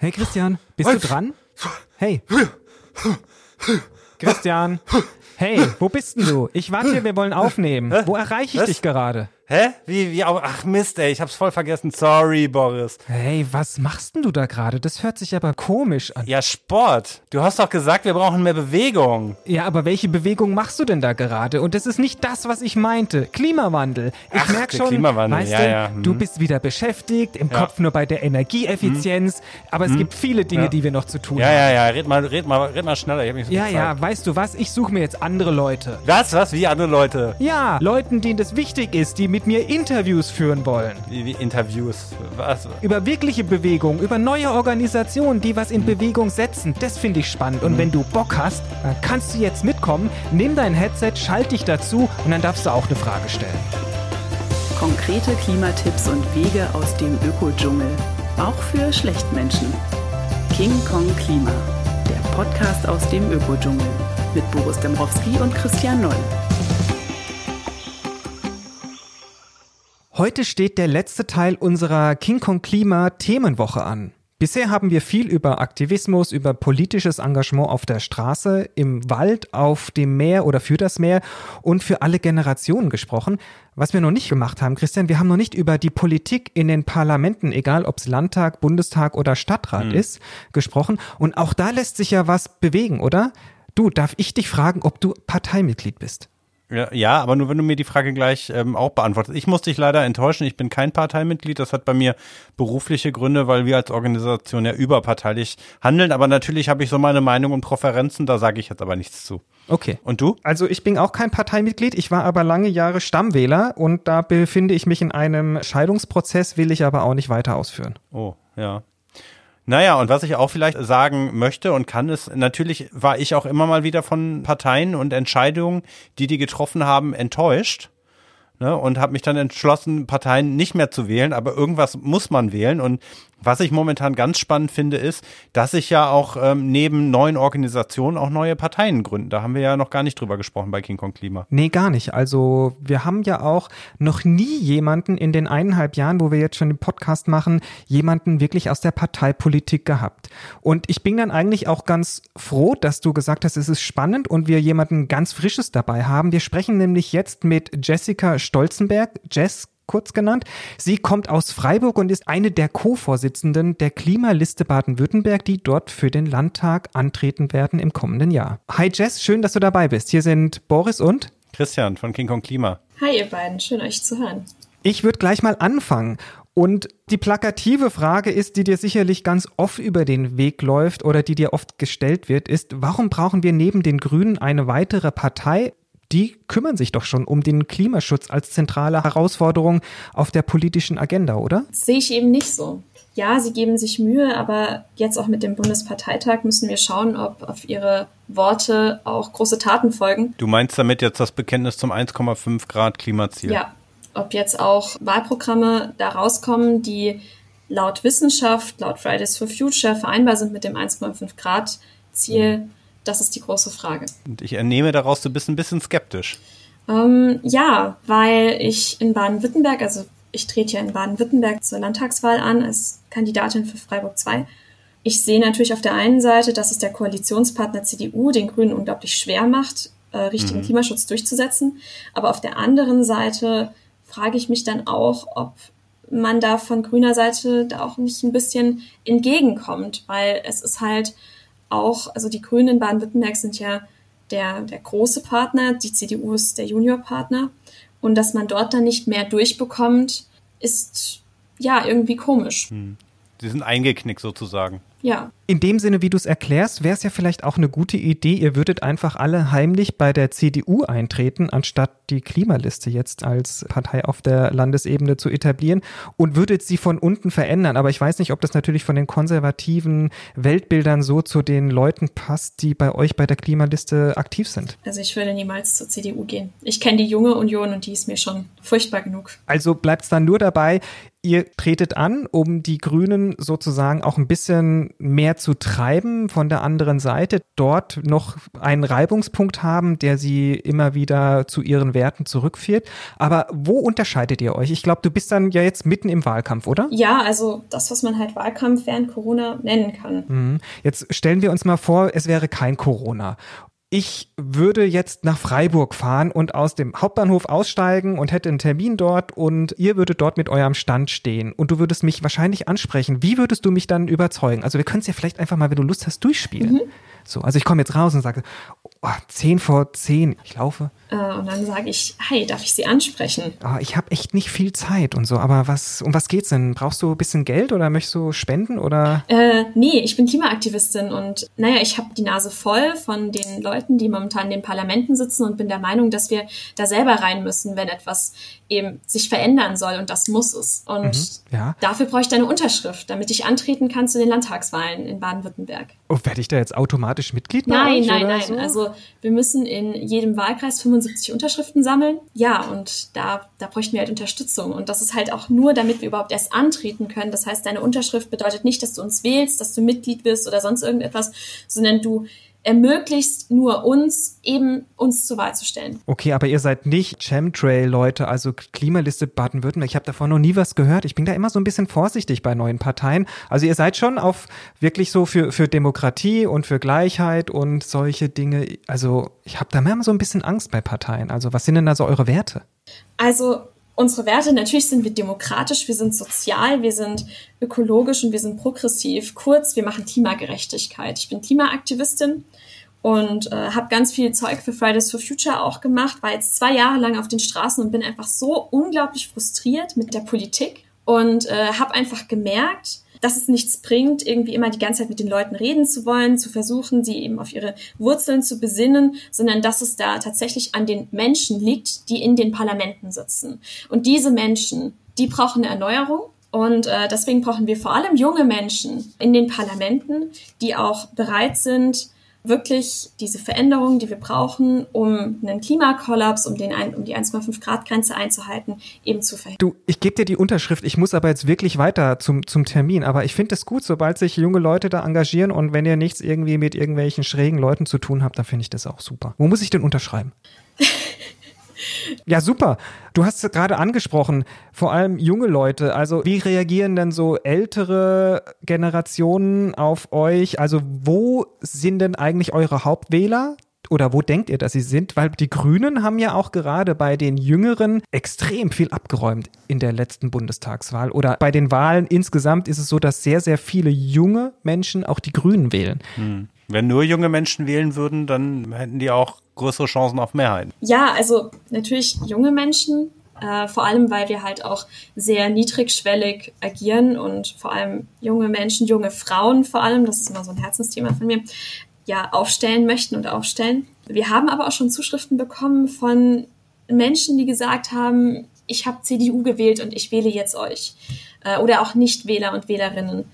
Hey Christian, bist du dran? Hey. Christian. Hey, wo bist denn du? Ich warte hier, wir wollen aufnehmen. Wo erreiche ich dich gerade? Hä? Wie, wie, ach Mist, ey, ich hab's voll vergessen. Sorry, Boris. Hey, was machst denn du da gerade? Das hört sich aber komisch an. Ja, Sport. Du hast doch gesagt, wir brauchen mehr Bewegung. Ja, aber welche Bewegung machst du denn da gerade? Und das ist nicht das, was ich meinte. Klimawandel. Ich Ach, merk schon, Klimawandel, weißt ja, du, ja, hm. du bist wieder beschäftigt, im Ja. Kopf nur bei der Energieeffizienz. Aber es gibt viele Dinge, Ja. die wir noch zu tun Ja, haben. ja, ja, red mal, red mal, red mal schneller. Ich hab nicht so Ja, viel ja, weißt du was? Ich suche mir jetzt andere Leute. Was, was? Wie andere Leute? Ja, Leuten, denen das wichtig ist, die mit mir Interviews führen wollen. Wie, wie Interviews. Was? Über wirkliche Bewegung, über neue Organisationen, die was in Bewegung setzen. Das finde ich spannend. Und wenn du Bock hast, dann kannst du jetzt mitkommen, nimm dein Headset, schalt dich dazu und dann darfst du auch eine Frage stellen. Konkrete Klimatipps und Wege aus dem Ökodschungel. Auch für Schlechtmenschen. King Kong Klima. Der Podcast aus dem Ökodschungel. Mit Boris Dembrowski und Christian Noll. Heute steht der letzte Teil unserer King Kong Klima Themenwoche an. Bisher haben wir viel über Aktivismus, über politisches Engagement auf der Straße, im Wald, auf dem Meer oder für das Meer und für alle Generationen gesprochen. Was wir noch nicht gemacht haben, Christian, wir haben noch nicht über die Politik in den Parlamenten, egal ob es Landtag, Bundestag oder Stadtrat ist, gesprochen. Und auch da lässt sich ja was bewegen, oder? Du, darf ich dich fragen, ob du Parteimitglied bist? Ja, ja, aber nur wenn du mir die Frage gleich ähm, auch beantwortest. Ich muss dich leider enttäuschen, ich bin kein Parteimitglied. Das hat bei mir berufliche Gründe, weil wir als Organisation ja überparteilich handeln. Aber natürlich habe ich so meine Meinung und Präferenzen, da sage ich jetzt aber nichts zu. Okay. Und du? Also ich bin auch kein Parteimitglied, ich war aber lange Jahre Stammwähler und da befinde ich mich in einem Scheidungsprozess, will ich aber auch nicht weiter ausführen. Oh, ja. Naja, und was ich auch vielleicht sagen möchte und kann, ist, natürlich war ich auch immer mal wieder von Parteien und Entscheidungen, die die getroffen haben, enttäuscht. Ne, und habe mich dann entschlossen, Parteien nicht mehr zu wählen, aber irgendwas muss man wählen. Und was ich momentan ganz spannend finde, ist, dass sich ja auch ähm, neben neuen Organisationen auch neue Parteien gründen. Da haben wir ja noch gar nicht drüber gesprochen bei King Kong Klima. Nee, gar nicht. Also wir haben ja auch noch nie jemanden in den eineinhalb Jahren, wo wir jetzt schon den Podcast machen, jemanden wirklich aus der Parteipolitik gehabt. Und ich bin dann eigentlich auch ganz froh, dass du gesagt hast, es ist spannend und wir jemanden ganz Frisches dabei haben. Wir sprechen nämlich jetzt mit Jessica Stolzenberg, Jess kurz genannt. Sie kommt aus Freiburg und ist eine der Co-Vorsitzenden der Klimaliste Baden-Württemberg, die dort für den Landtag antreten werden im kommenden Jahr. Hi Jess, schön, dass du dabei bist. Hier sind Boris und Christian von King Kong Klima. Hi ihr beiden, schön euch zu hören. ich würde gleich mal anfangen. Und die plakative Frage ist, die dir sicherlich ganz oft über den Weg läuft oder die dir oft gestellt wird, ist, warum brauchen wir neben den Grünen eine weitere Partei? Die kümmern sich doch schon um den Klimaschutz als zentrale Herausforderung auf der politischen Agenda, oder? Das sehe ich eben nicht so. Ja, sie geben sich Mühe, aber jetzt auch mit dem Bundesparteitag müssen wir schauen, ob auf ihre Worte auch große Taten folgen. Du meinst damit jetzt das Bekenntnis zum 1,5 Grad Klimaziel? Ja, ob jetzt auch Wahlprogramme da rauskommen, die laut Wissenschaft, laut Fridays for Future vereinbar sind mit dem 1,5 Grad Ziel. Das ist die große Frage. Und ich entnehme daraus, du bist ein bisschen skeptisch. Ähm, ja, weil ich in Baden-Württemberg, also ich trete ja in Baden-Württemberg zur Landtagswahl an als Kandidatin für Freiburg 2. Ich sehe natürlich auf der einen Seite, dass es der Koalitionspartner CDU den Grünen unglaublich schwer macht, äh, richtigen Klimaschutz durchzusetzen. Aber auf der anderen Seite frage ich mich dann auch, ob man da von grüner Seite da auch nicht ein bisschen entgegenkommt, weil es ist halt auch, also die Grünen in Baden-Württemberg sind ja der, der große Partner, die CDU ist der Juniorpartner. Und dass man dort dann nicht mehr durchbekommt, ist ja irgendwie komisch. Sie sind eingeknickt sozusagen. Ja. In dem Sinne, wie du es erklärst, wäre es ja vielleicht auch eine gute Idee, ihr würdet einfach alle heimlich bei der CDU eintreten, anstatt die Klimaliste jetzt als Partei auf der Landesebene zu etablieren und würdet sie von unten verändern. Aber ich weiß nicht, ob das natürlich von den konservativen Weltbildern so zu den Leuten passt, die bei euch bei der Klimaliste aktiv sind. Also ich würde niemals zur CDU gehen. Ich kenne die junge Union und die ist mir schon furchtbar genug. Also bleibt es dann nur dabei, ihr tretet an, um die Grünen sozusagen auch ein bisschen mehr zu treiben von der anderen Seite, dort noch einen Reibungspunkt haben, der sie immer wieder zu ihren Werten zurückführt. Aber wo unterscheidet ihr euch? Ich glaube, du bist dann ja jetzt mitten im Wahlkampf, oder? Ja, also das, was man halt Wahlkampf während Corona nennen kann. Mhm. Jetzt stellen wir uns mal vor, es wäre kein Corona ich würde jetzt nach Freiburg fahren und aus dem Hauptbahnhof aussteigen und hätte einen Termin dort und ihr würdet dort mit eurem Stand stehen und du würdest mich wahrscheinlich ansprechen. Wie würdest du mich dann überzeugen? Also wir können es ja vielleicht einfach mal, wenn du Lust hast, durchspielen. Mhm. So, also ich komme jetzt raus und sage, oh, 10 vor 10, ich laufe. Äh, und dann sage ich, hey, darf ich Sie ansprechen? Oh, ich habe echt nicht viel Zeit und so, aber was, um was geht's denn? Brauchst du ein bisschen Geld oder möchtest du spenden oder? Äh, nee, ich bin Klimaaktivistin und naja, ich habe die Nase voll von den Leuten, die momentan in den Parlamenten sitzen und bin der Meinung, dass wir da selber rein müssen, wenn etwas eben sich verändern soll und das muss es. Und mhm, ja. dafür brauche ich deine Unterschrift, damit ich antreten kann zu den Landtagswahlen in Baden-Württemberg. Oh, werde ich da jetzt automatisch Mitglied? Nein, nein, nein. So? Wir müssen in jedem Wahlkreis 75 Unterschriften sammeln. Ja, und da, da bräuchten wir halt Unterstützung. Und das ist halt auch nur, damit wir überhaupt erst antreten können. Das heißt, deine Unterschrift bedeutet nicht, dass du uns wählst, dass du Mitglied bist oder sonst irgendetwas, sondern du ermöglicht nur uns, eben uns zur Wahl zu stellen. Okay, aber ihr seid nicht Chemtrail-Leute, also Klimaliste Baden-Württemberg. Ich habe davon noch nie was gehört. Ich bin da immer so ein bisschen vorsichtig bei neuen Parteien. Also ihr seid schon auf wirklich so für, für Demokratie und für Gleichheit und solche Dinge. Also ich habe da immer so ein bisschen Angst bei Parteien. Also was sind denn da so eure Werte? Also unsere Werte, natürlich sind wir demokratisch, wir sind sozial, wir sind ökologisch und wir sind progressiv. Kurz, wir machen Klimagerechtigkeit. Ich bin Klimaaktivistin und äh, habe ganz viel Zeug für Fridays for Future auch gemacht, war jetzt zwei Jahre lang auf den Straßen und bin einfach so unglaublich frustriert mit der Politik und äh, habe einfach gemerkt, dass es nichts bringt, irgendwie immer die ganze Zeit mit den Leuten reden zu wollen, zu versuchen, sie eben auf ihre Wurzeln zu besinnen, sondern dass es da tatsächlich an den Menschen liegt, die in den Parlamenten sitzen. Und diese Menschen, die brauchen eine Erneuerung. Und äh, deswegen brauchen wir vor allem junge Menschen in den Parlamenten, die auch bereit sind, wirklich diese Veränderungen, die wir brauchen, um einen Klimakollaps, um, den, um die 1,5 Grad Grenze einzuhalten, eben zu verhindern. Du, ich gebe dir die Unterschrift. Ich muss aber jetzt wirklich weiter zum, zum Termin. Aber ich finde es gut, sobald sich junge Leute da engagieren und wenn ihr nichts irgendwie mit irgendwelchen schrägen Leuten zu tun habt, dann finde ich das auch super. Wo muss ich denn unterschreiben? Ja, super. Du hast gerade angesprochen, vor allem junge Leute. Also wie reagieren denn so ältere Generationen auf euch? Also wo sind denn eigentlich eure Hauptwähler? Oder wo denkt ihr, dass sie sind? Weil die Grünen haben ja auch gerade bei den Jüngeren extrem viel abgeräumt in der letzten Bundestagswahl. Oder bei den Wahlen insgesamt ist es so, dass sehr, sehr viele junge Menschen auch die Grünen wählen. Hm. Wenn nur junge Menschen wählen würden, dann hätten die auch größere Chancen auf Mehrheiten. Ja, also natürlich junge Menschen, äh, vor allem weil wir halt auch sehr niedrigschwellig agieren und vor allem junge Menschen, junge Frauen vor allem, das ist immer so ein Herzensthema von mir, ja, aufstellen möchten und aufstellen. Wir haben aber auch schon Zuschriften bekommen von Menschen, die gesagt haben, ich habe CDU gewählt und ich wähle jetzt euch. Äh, oder auch Nichtwähler und Wählerinnen.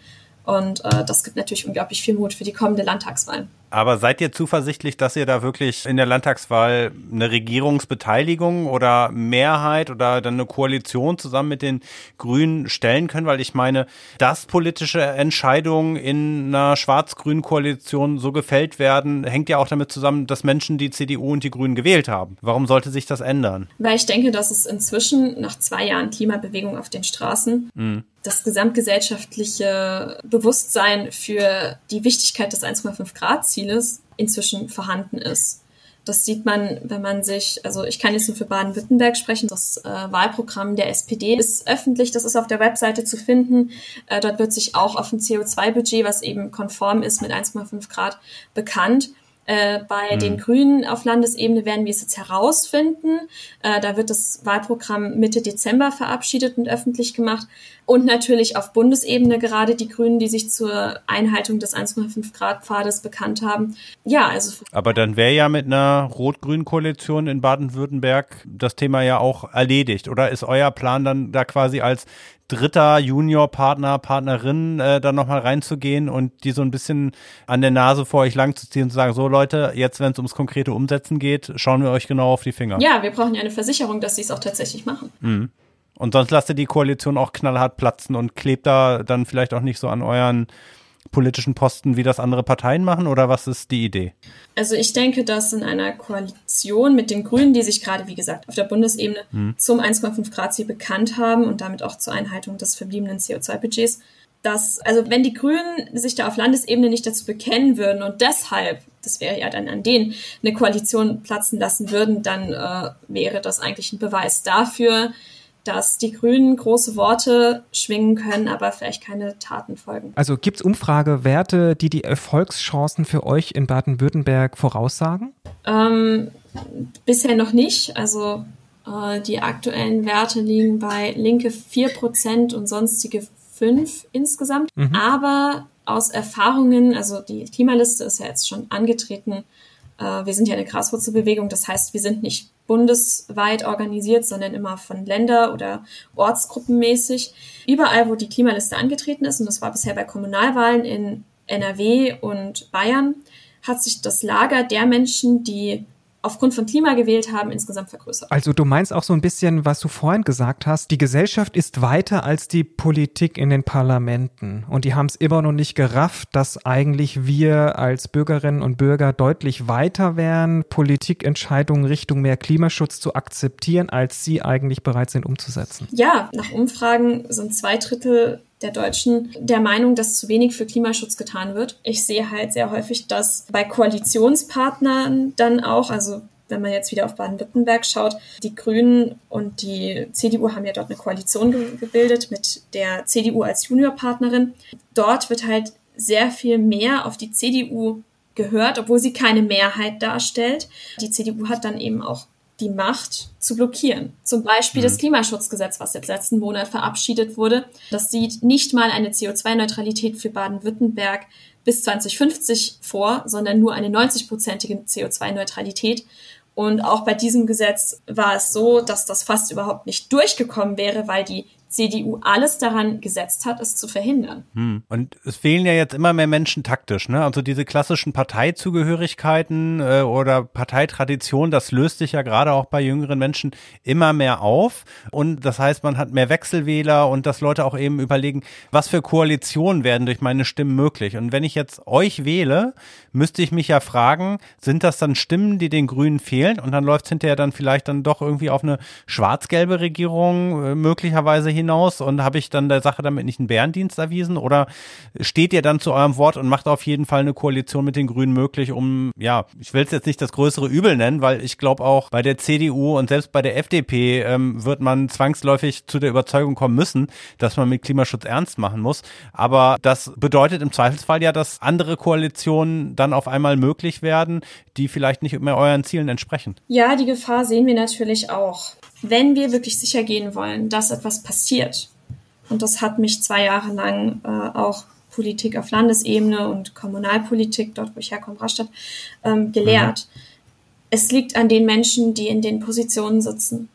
Und äh, das gibt natürlich unglaublich viel Mut für die kommende Landtagswahl. Aber seid ihr zuversichtlich, dass ihr da wirklich in der Landtagswahl eine Regierungsbeteiligung oder Mehrheit oder dann eine Koalition zusammen mit den Grünen stellen können? Weil ich meine, dass politische Entscheidungen in einer schwarz-grünen Koalition so gefällt werden, hängt ja auch damit zusammen, dass Menschen die CDU und die Grünen gewählt haben. Warum sollte sich das ändern? Weil ich denke, dass es inzwischen nach zwei Jahren Klimabewegung auf den Straßen mhm das gesamtgesellschaftliche Bewusstsein für die Wichtigkeit des 1,5 Grad Zieles inzwischen vorhanden ist. Das sieht man, wenn man sich, also ich kann jetzt nur für Baden-Württemberg sprechen, das äh, Wahlprogramm der SPD ist öffentlich, das ist auf der Webseite zu finden. Äh, dort wird sich auch auf ein CO2-Budget, was eben konform ist mit 1,5 Grad, bekannt. Äh, bei mhm. den Grünen auf Landesebene werden wir es jetzt herausfinden. Äh, da wird das Wahlprogramm Mitte Dezember verabschiedet und öffentlich gemacht. Und natürlich auf Bundesebene gerade die Grünen, die sich zur Einhaltung des 1,5 Grad Pfades bekannt haben. Ja, also. Aber dann wäre ja mit einer rot-grünen Koalition in Baden-Württemberg das Thema ja auch erledigt. Oder ist euer Plan dann da quasi als dritter Junior-Partner, Partnerin äh, dann nochmal reinzugehen und die so ein bisschen an der Nase vor euch langzuziehen und zu sagen, so Leute, jetzt wenn es ums konkrete Umsetzen geht, schauen wir euch genau auf die Finger. Ja, wir brauchen ja eine Versicherung, dass sie es auch tatsächlich machen. Mhm. Und sonst lasst ihr die Koalition auch knallhart platzen und klebt da dann vielleicht auch nicht so an euren politischen Posten, wie das andere Parteien machen oder was ist die Idee? Also ich denke, dass in einer Koalition mit den Grünen, die sich gerade, wie gesagt, auf der Bundesebene hm. zum 1,5 Grad Ziel bekannt haben und damit auch zur Einhaltung des verbliebenen CO2-Budgets, dass, also wenn die Grünen sich da auf Landesebene nicht dazu bekennen würden und deshalb, das wäre ja dann an denen, eine Koalition platzen lassen würden, dann äh, wäre das eigentlich ein Beweis dafür, dass die Grünen große Worte schwingen können, aber vielleicht keine Taten folgen. Also gibt es Umfragewerte, die die Erfolgschancen für euch in Baden-Württemberg voraussagen? Ähm, bisher noch nicht. Also äh, die aktuellen Werte liegen bei linke 4% und sonstige 5 insgesamt. Mhm. Aber aus Erfahrungen, also die Klimaliste ist ja jetzt schon angetreten, äh, wir sind ja eine Graswurzelbewegung, das heißt, wir sind nicht bundesweit organisiert, sondern immer von Länder- oder Ortsgruppenmäßig. Überall, wo die Klimaliste angetreten ist, und das war bisher bei Kommunalwahlen in NRW und Bayern, hat sich das Lager der Menschen, die aufgrund von Klima gewählt haben, insgesamt vergrößert. Also du meinst auch so ein bisschen, was du vorhin gesagt hast, die Gesellschaft ist weiter als die Politik in den Parlamenten. Und die haben es immer noch nicht gerafft, dass eigentlich wir als Bürgerinnen und Bürger deutlich weiter wären, Politikentscheidungen Richtung mehr Klimaschutz zu akzeptieren, als sie eigentlich bereit sind umzusetzen. Ja, nach Umfragen sind zwei Drittel der Deutschen der Meinung, dass zu wenig für Klimaschutz getan wird. Ich sehe halt sehr häufig, dass bei Koalitionspartnern dann auch, also wenn man jetzt wieder auf Baden-Württemberg schaut, die Grünen und die CDU haben ja dort eine Koalition ge gebildet mit der CDU als Juniorpartnerin. Dort wird halt sehr viel mehr auf die CDU gehört, obwohl sie keine Mehrheit darstellt. Die CDU hat dann eben auch die Macht zu blockieren. Zum Beispiel mhm. das Klimaschutzgesetz, was jetzt letzten Monat verabschiedet wurde. Das sieht nicht mal eine CO2-Neutralität für Baden-Württemberg bis 2050 vor, sondern nur eine 90-prozentige CO2-Neutralität. Und auch bei diesem Gesetz war es so, dass das fast überhaupt nicht durchgekommen wäre, weil die CDU alles daran gesetzt hat, es zu verhindern. Hm. Und es fehlen ja jetzt immer mehr Menschen taktisch, ne? Also diese klassischen Parteizugehörigkeiten äh, oder Parteitradition, das löst sich ja gerade auch bei jüngeren Menschen immer mehr auf. Und das heißt, man hat mehr Wechselwähler und dass Leute auch eben überlegen, was für Koalitionen werden durch meine Stimmen möglich. Und wenn ich jetzt euch wähle, müsste ich mich ja fragen, sind das dann Stimmen, die den Grünen fehlen? Und dann läuft es hinterher dann vielleicht dann doch irgendwie auf eine schwarz-gelbe Regierung äh, möglicherweise hin hinaus und habe ich dann der Sache damit nicht einen Bärendienst erwiesen oder steht ihr dann zu eurem Wort und macht auf jeden Fall eine Koalition mit den Grünen möglich, um, ja, ich will es jetzt nicht das größere Übel nennen, weil ich glaube auch bei der CDU und selbst bei der FDP ähm, wird man zwangsläufig zu der Überzeugung kommen müssen, dass man mit Klimaschutz ernst machen muss. Aber das bedeutet im Zweifelsfall ja, dass andere Koalitionen dann auf einmal möglich werden, die vielleicht nicht mehr euren Zielen entsprechen. Ja, die Gefahr sehen wir natürlich auch wenn wir wirklich sicher gehen wollen, dass etwas passiert, und das hat mich zwei Jahre lang äh, auch Politik auf Landesebene und Kommunalpolitik, dort wo ich herkomme, Rastatt, ähm, gelehrt. Mhm. Es liegt an den Menschen, die in den Positionen sitzen,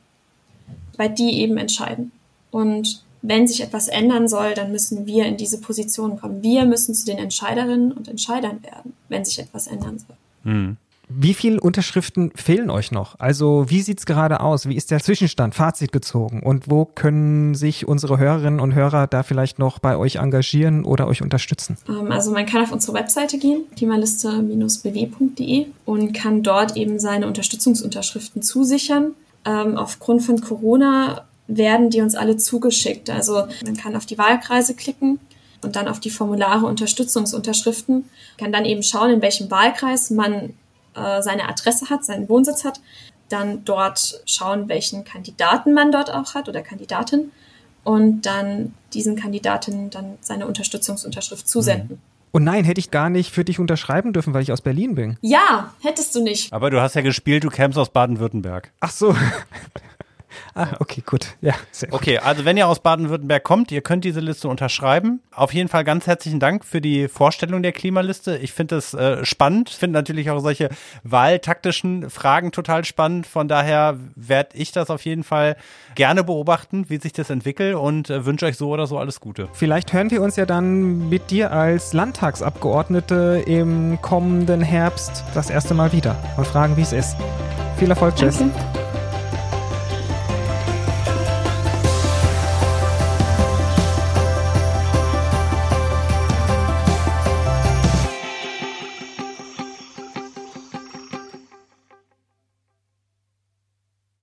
weil die eben entscheiden. Und wenn sich etwas ändern soll, dann müssen wir in diese Position kommen. Wir müssen zu den Entscheiderinnen und Entscheidern werden, wenn sich etwas ändern soll. Mhm. Wie viele Unterschriften fehlen euch noch? Also wie sieht's gerade aus? Wie ist der Zwischenstand, Fazit gezogen? Und wo können sich unsere Hörerinnen und Hörer da vielleicht noch bei euch engagieren oder euch unterstützen? Ähm, also man kann auf unsere Webseite gehen, klimaliste-bw.de und kann dort eben seine Unterstützungsunterschriften zusichern. Ähm, aufgrund von Corona werden die uns alle zugeschickt. Also man kann auf die Wahlkreise klicken und dann auf die Formulare Unterstützungsunterschriften, kann dann eben schauen, in welchem Wahlkreis man äh, seine Adresse hat, seinen Wohnsitz hat, dann dort schauen, welchen Kandidaten man dort auch hat oder Kandidatin und dann diesen Kandidaten dann seine Unterstützungsunterschrift zusenden. Mhm. Und nein, hätte ich gar nicht für dich unterschreiben dürfen, weil ich aus Berlin bin. Ja, hättest du nicht. Aber du hast ja gespielt, du kämst aus Baden-Württemberg. Ach so. Ah, okay, gut. Ja, sehr gut. Okay, also wenn ihr aus Baden-Württemberg kommt, ihr könnt diese Liste unterschreiben. Auf jeden Fall ganz herzlichen Dank für die Vorstellung der Klimaliste. Ich finde es äh, spannend. Ich finde natürlich auch solche wahltaktischen Fragen total spannend. Von daher werde ich das auf jeden Fall gerne beobachten, wie sich das entwickelt und äh, wünsche euch so oder so alles Gute. Vielleicht hören wir uns ja dann mit dir als Landtagsabgeordnete im kommenden Herbst das erste Mal wieder und fragen, wie es ist. Viel Erfolg, Jess. Danke.